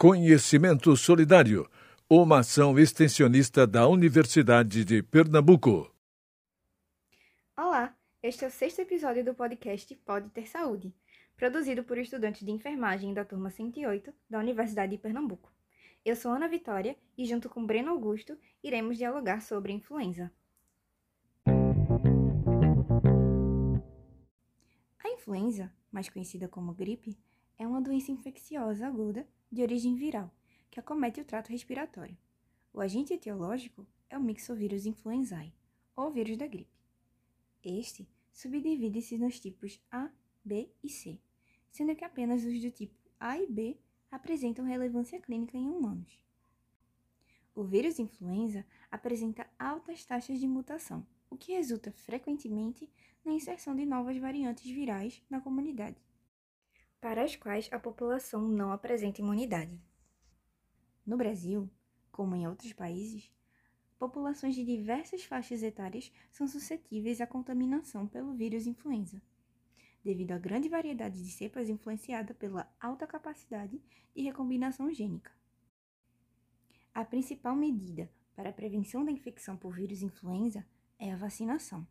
Conhecimento Solidário, uma ação extensionista da Universidade de Pernambuco. Olá, este é o sexto episódio do podcast Pode Ter Saúde, produzido por estudantes de enfermagem da turma 108 da Universidade de Pernambuco. Eu sou Ana Vitória e, junto com Breno Augusto, iremos dialogar sobre influenza. A influenza, mais conhecida como gripe, é uma doença infecciosa aguda de origem viral que acomete o trato respiratório. O agente etiológico é o mixovírus influenzae, ou vírus da gripe. Este subdivide-se nos tipos A, B e C, sendo que apenas os do tipo A e B apresentam relevância clínica em humanos. O vírus influenza apresenta altas taxas de mutação, o que resulta frequentemente na inserção de novas variantes virais na comunidade para as quais a população não apresenta imunidade. No Brasil, como em outros países, populações de diversas faixas etárias são suscetíveis à contaminação pelo vírus influenza, devido à grande variedade de cepas influenciada pela alta capacidade de recombinação gênica. A principal medida para a prevenção da infecção por vírus influenza é a vacinação.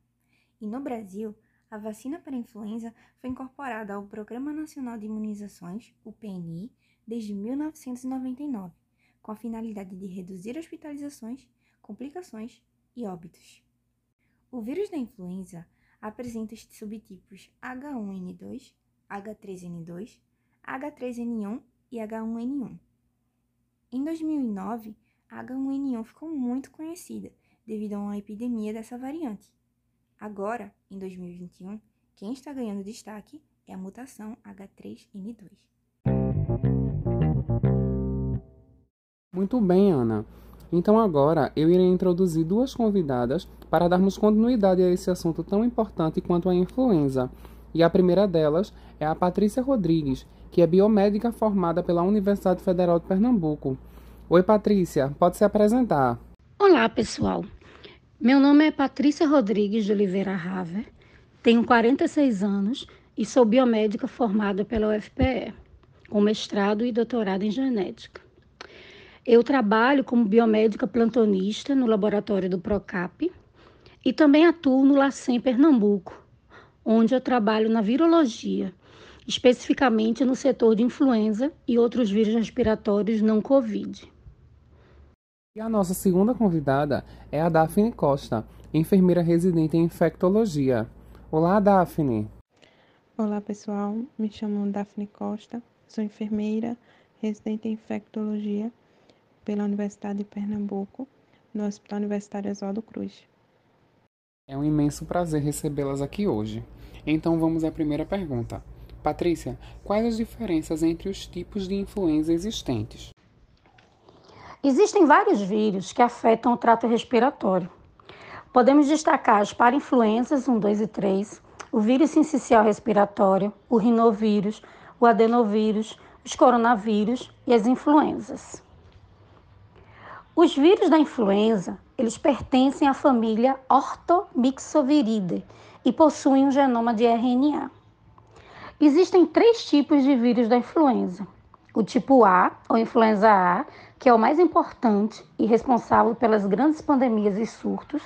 E no Brasil, a vacina para a influenza foi incorporada ao Programa Nacional de Imunizações, o PNI, desde 1999, com a finalidade de reduzir hospitalizações, complicações e óbitos. O vírus da influenza apresenta os subtipos H1N2, H3N2, H3N1 e H1N1. Em 2009, a H1N1 ficou muito conhecida devido a uma epidemia dessa variante. Agora, em 2021, quem está ganhando destaque é a mutação H3N2. Muito bem, Ana. Então agora eu irei introduzir duas convidadas para darmos continuidade a esse assunto tão importante quanto a influenza. E a primeira delas é a Patrícia Rodrigues, que é biomédica formada pela Universidade Federal de Pernambuco. Oi, Patrícia, pode se apresentar. Olá, pessoal. Meu nome é Patrícia Rodrigues de Oliveira Raver, tenho 46 anos e sou biomédica formada pela UFPE, com mestrado e doutorado em genética. Eu trabalho como biomédica plantonista no laboratório do Procap e também atuo no LACEN Pernambuco, onde eu trabalho na virologia, especificamente no setor de influenza e outros vírus respiratórios não Covid. E a nossa segunda convidada é a Daphne Costa, enfermeira residente em infectologia. Olá, Daphne. Olá, pessoal. Me chamo Daphne Costa, sou enfermeira residente em infectologia pela Universidade de Pernambuco, no Hospital Universitário Oswaldo Cruz. É um imenso prazer recebê-las aqui hoje. Então vamos à primeira pergunta. Patrícia, quais as diferenças entre os tipos de influenza existentes? Existem vários vírus que afetam o trato respiratório. Podemos destacar as parainfluenzas 1, 2 e 3, o vírus sincicial respiratório, o rinovírus, o adenovírus, os coronavírus e as influenzas. Os vírus da influenza, eles pertencem à família Orthomyxoviridae e possuem um genoma de RNA. Existem três tipos de vírus da influenza: o tipo A, ou influenza A, que é o mais importante e responsável pelas grandes pandemias e surtos.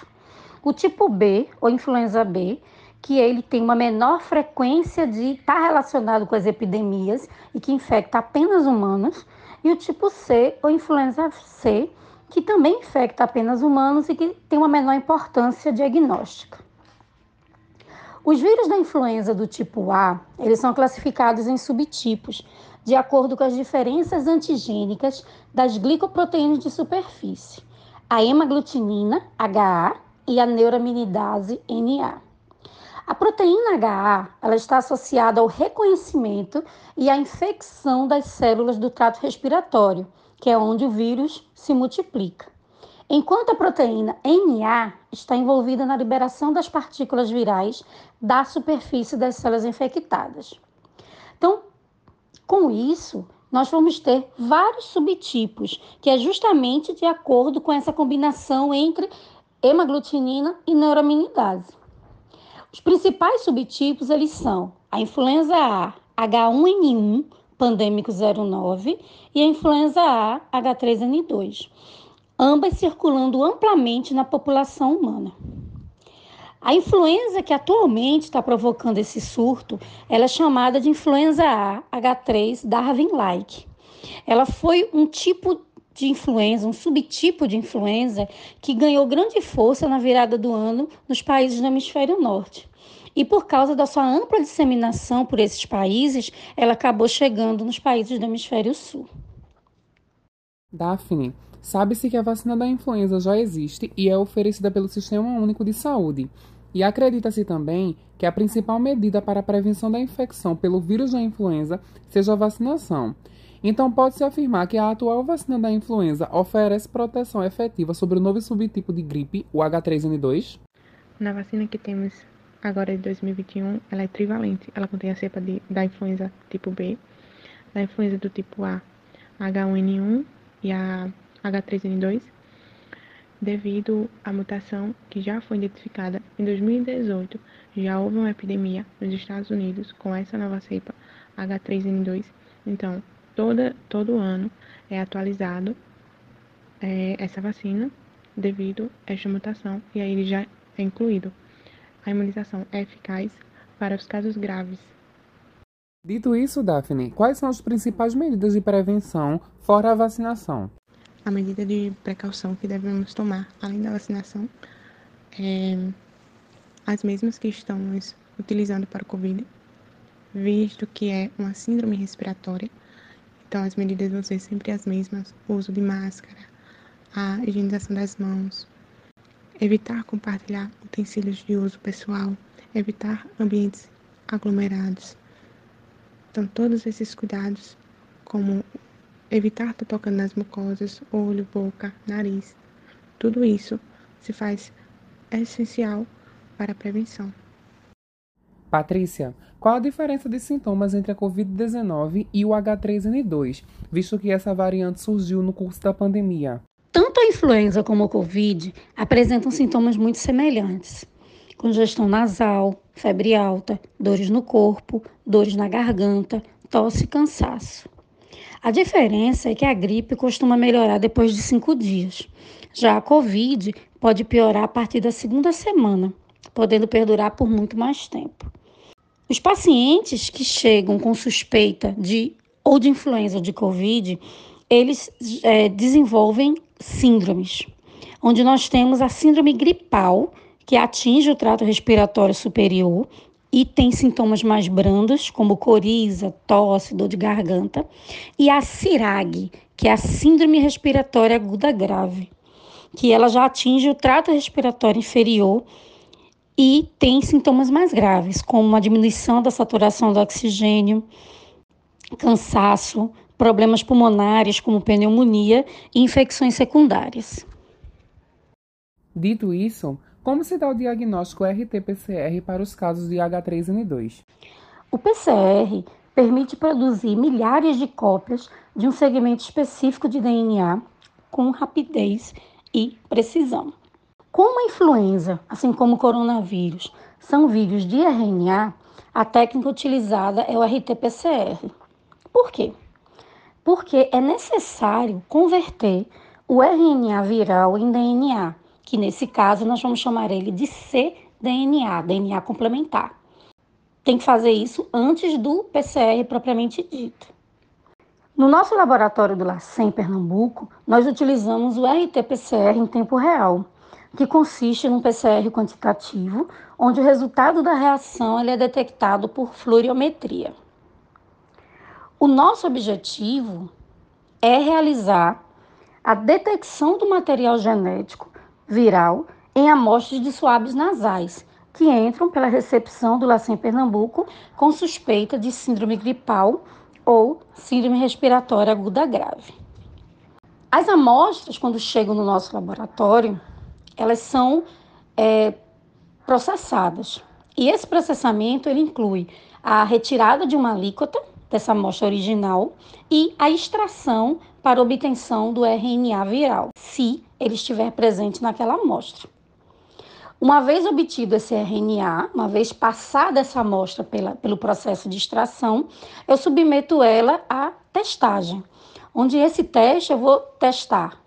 O tipo B, ou influenza B, que ele tem uma menor frequência de estar relacionado com as epidemias e que infecta apenas humanos. E o tipo C, ou influenza C, que também infecta apenas humanos e que tem uma menor importância diagnóstica. Os vírus da influenza do tipo A, eles são classificados em subtipos, de acordo com as diferenças antigênicas das glicoproteínas de superfície, a hemaglutinina, HA, e a neuraminidase, NA. A proteína HA ela está associada ao reconhecimento e à infecção das células do trato respiratório, que é onde o vírus se multiplica. Enquanto a proteína NA está envolvida na liberação das partículas virais da superfície das células infectadas. Então, com isso, nós vamos ter vários subtipos, que é justamente de acordo com essa combinação entre hemaglutinina e neuraminidase. Os principais subtipos eles são a influenza A H1N1, pandêmico 09 e a influenza A H3N2, ambas circulando amplamente na população humana. A influenza que atualmente está provocando esse surto, ela é chamada de influenza A H3 Darwin-like. Ela foi um tipo de influenza, um subtipo de influenza que ganhou grande força na virada do ano nos países do hemisfério norte. E por causa da sua ampla disseminação por esses países, ela acabou chegando nos países do hemisfério sul. Daphne, sabe-se que a vacina da influenza já existe e é oferecida pelo Sistema Único de Saúde. E acredita-se também que a principal medida para a prevenção da infecção pelo vírus da influenza seja a vacinação. Então, pode-se afirmar que a atual vacina da influenza oferece proteção efetiva sobre o novo subtipo de gripe, o H3N2? Na vacina que temos agora de 2021, ela é trivalente. Ela contém a cepa de, da influenza tipo B, da influenza do tipo A, H1N1 e a H3N2, devido à mutação que já foi identificada em 2018. Já houve uma epidemia nos Estados Unidos com essa nova cepa H3N2. Então, toda, todo ano é atualizado é, essa vacina devido a esta mutação e aí ele já é incluído. A imunização é eficaz para os casos graves. Dito isso, Daphne, quais são as principais medidas de prevenção fora a vacinação? A medida de precaução que devemos tomar, além da vacinação, é as mesmas que estamos utilizando para o Covid, visto que é uma síndrome respiratória então, as medidas vão ser sempre as mesmas: o uso de máscara, a higienização das mãos, evitar compartilhar utensílios de uso pessoal, evitar ambientes aglomerados. Então, todos esses cuidados, como evitar estar tocando nas mucosas, olho, boca, nariz, tudo isso se faz essencial para a prevenção. Patrícia, qual a diferença de sintomas entre a Covid-19 e o H3N2, visto que essa variante surgiu no curso da pandemia? Tanto a influenza como a Covid apresentam sintomas muito semelhantes: congestão nasal, febre alta, dores no corpo, dores na garganta, tosse e cansaço. A diferença é que a gripe costuma melhorar depois de cinco dias. Já a Covid pode piorar a partir da segunda semana, podendo perdurar por muito mais tempo. Os pacientes que chegam com suspeita de ou de influenza ou de Covid, eles é, desenvolvem síndromes, onde nós temos a síndrome gripal, que atinge o trato respiratório superior e tem sintomas mais brandos, como coriza, tosse, dor de garganta, e a CIRAG, que é a síndrome respiratória aguda grave, que ela já atinge o trato respiratório inferior e tem sintomas mais graves, como uma diminuição da saturação do oxigênio, cansaço, problemas pulmonares como pneumonia e infecções secundárias. Dito isso, como se dá o diagnóstico RT-PCR para os casos de H3N2? O PCR permite produzir milhares de cópias de um segmento específico de DNA com rapidez e precisão. Como a influenza, assim como o coronavírus, são vírus de RNA, a técnica utilizada é o RT-PCR. Por quê? Porque é necessário converter o RNA viral em DNA, que nesse caso nós vamos chamar ele de cDNA, DNA complementar. Tem que fazer isso antes do PCR propriamente dito. No nosso laboratório do LACEN, Pernambuco, nós utilizamos o RT-PCR em tempo real, que consiste num PCR quantitativo, onde o resultado da reação ele é detectado por fluoriometria. O nosso objetivo é realizar a detecção do material genético viral em amostras de suaves nasais, que entram pela recepção do LACEN Pernambuco com suspeita de síndrome gripal ou síndrome respiratória aguda grave. As amostras, quando chegam no nosso laboratório, elas são é, processadas. E esse processamento ele inclui a retirada de uma alíquota dessa amostra original e a extração para obtenção do RNA viral, se ele estiver presente naquela amostra. Uma vez obtido esse RNA, uma vez passada essa amostra pela, pelo processo de extração, eu submeto ela à testagem, onde esse teste eu vou testar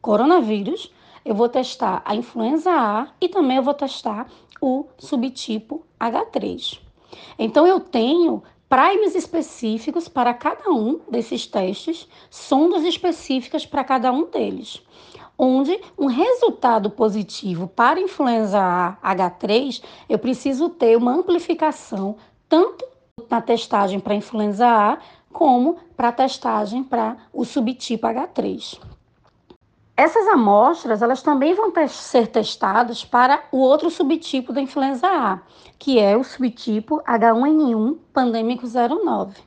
coronavírus, eu vou testar a influenza A e também eu vou testar o subtipo H3. Então eu tenho primes específicos para cada um desses testes, sondas específicas para cada um deles onde um resultado positivo para influenza A H3, eu preciso ter uma amplificação tanto na testagem para influenza A como para testagem para o subtipo H3. Essas amostras, elas também vão ser testadas para o outro subtipo da influenza A, que é o subtipo H1N1 pandêmico 09.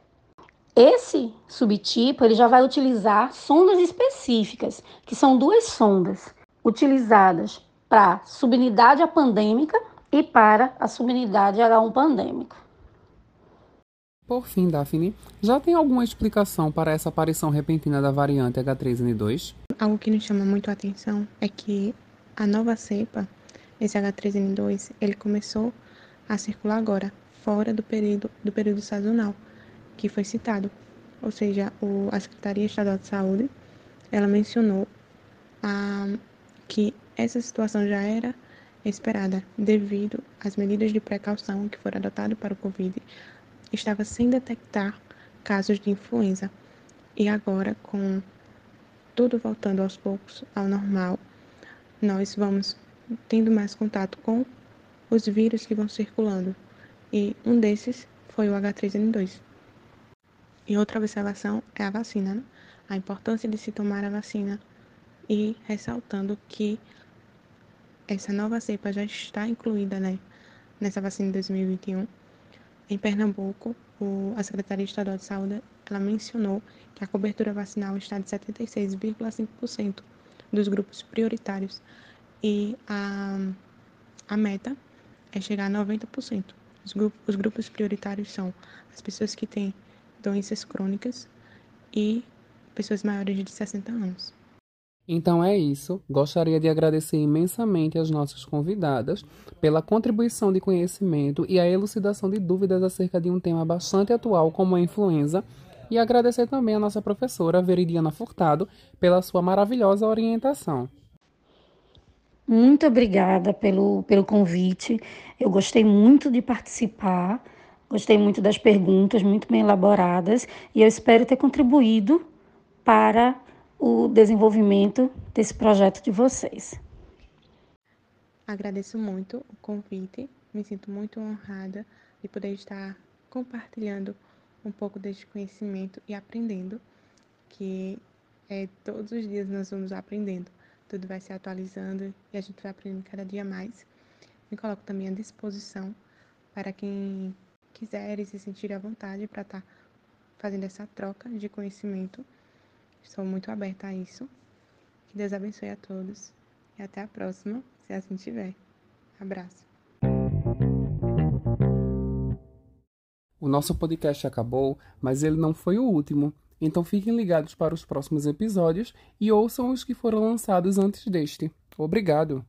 Esse subtipo ele já vai utilizar sondas específicas, que são duas sondas utilizadas para subunidade pandêmica e para a subunidade H1 pandêmico. Por fim, Daphne, já tem alguma explicação para essa aparição repentina da variante H3N2? Algo que nos chama muito a atenção é que a nova cepa, esse H3N2, ele começou a circular agora, fora do período, do período sazonal que foi citado, ou seja, o, a Secretaria Estadual de Saúde, ela mencionou ah, que essa situação já era esperada devido às medidas de precaução que foram adotadas para o Covid, estava sem detectar casos de influenza. E agora, com tudo voltando aos poucos ao normal, nós vamos tendo mais contato com os vírus que vão circulando. E um desses foi o H3N2. E outra observação é a vacina, né? a importância de se tomar a vacina e ressaltando que essa nova cepa já está incluída né, nessa vacina de 2021. Em Pernambuco, o, a Secretaria Estadual de Saúde ela mencionou que a cobertura vacinal está de 76,5% dos grupos prioritários e a, a meta é chegar a 90%. Os, os grupos prioritários são as pessoas que têm doenças crônicas e pessoas maiores de 60 anos. Então é isso. Gostaria de agradecer imensamente às nossas convidadas pela contribuição de conhecimento e a elucidação de dúvidas acerca de um tema bastante atual como a influenza. E agradecer também à nossa professora Veridiana Furtado pela sua maravilhosa orientação. Muito obrigada pelo, pelo convite. Eu gostei muito de participar. Gostei muito das perguntas, muito bem elaboradas, e eu espero ter contribuído para o desenvolvimento desse projeto de vocês. Agradeço muito o convite, me sinto muito honrada de poder estar compartilhando um pouco deste conhecimento e aprendendo, que é, todos os dias nós vamos aprendendo, tudo vai se atualizando e a gente vai aprendendo cada dia mais. Me coloco também à disposição para quem quiserem se sentir à vontade para estar fazendo essa troca de conhecimento. Estou muito aberta a isso. Que Deus abençoe a todos e até a próxima, se assim tiver. Abraço. O nosso podcast acabou, mas ele não foi o último. Então fiquem ligados para os próximos episódios e ouçam os que foram lançados antes deste. Obrigado!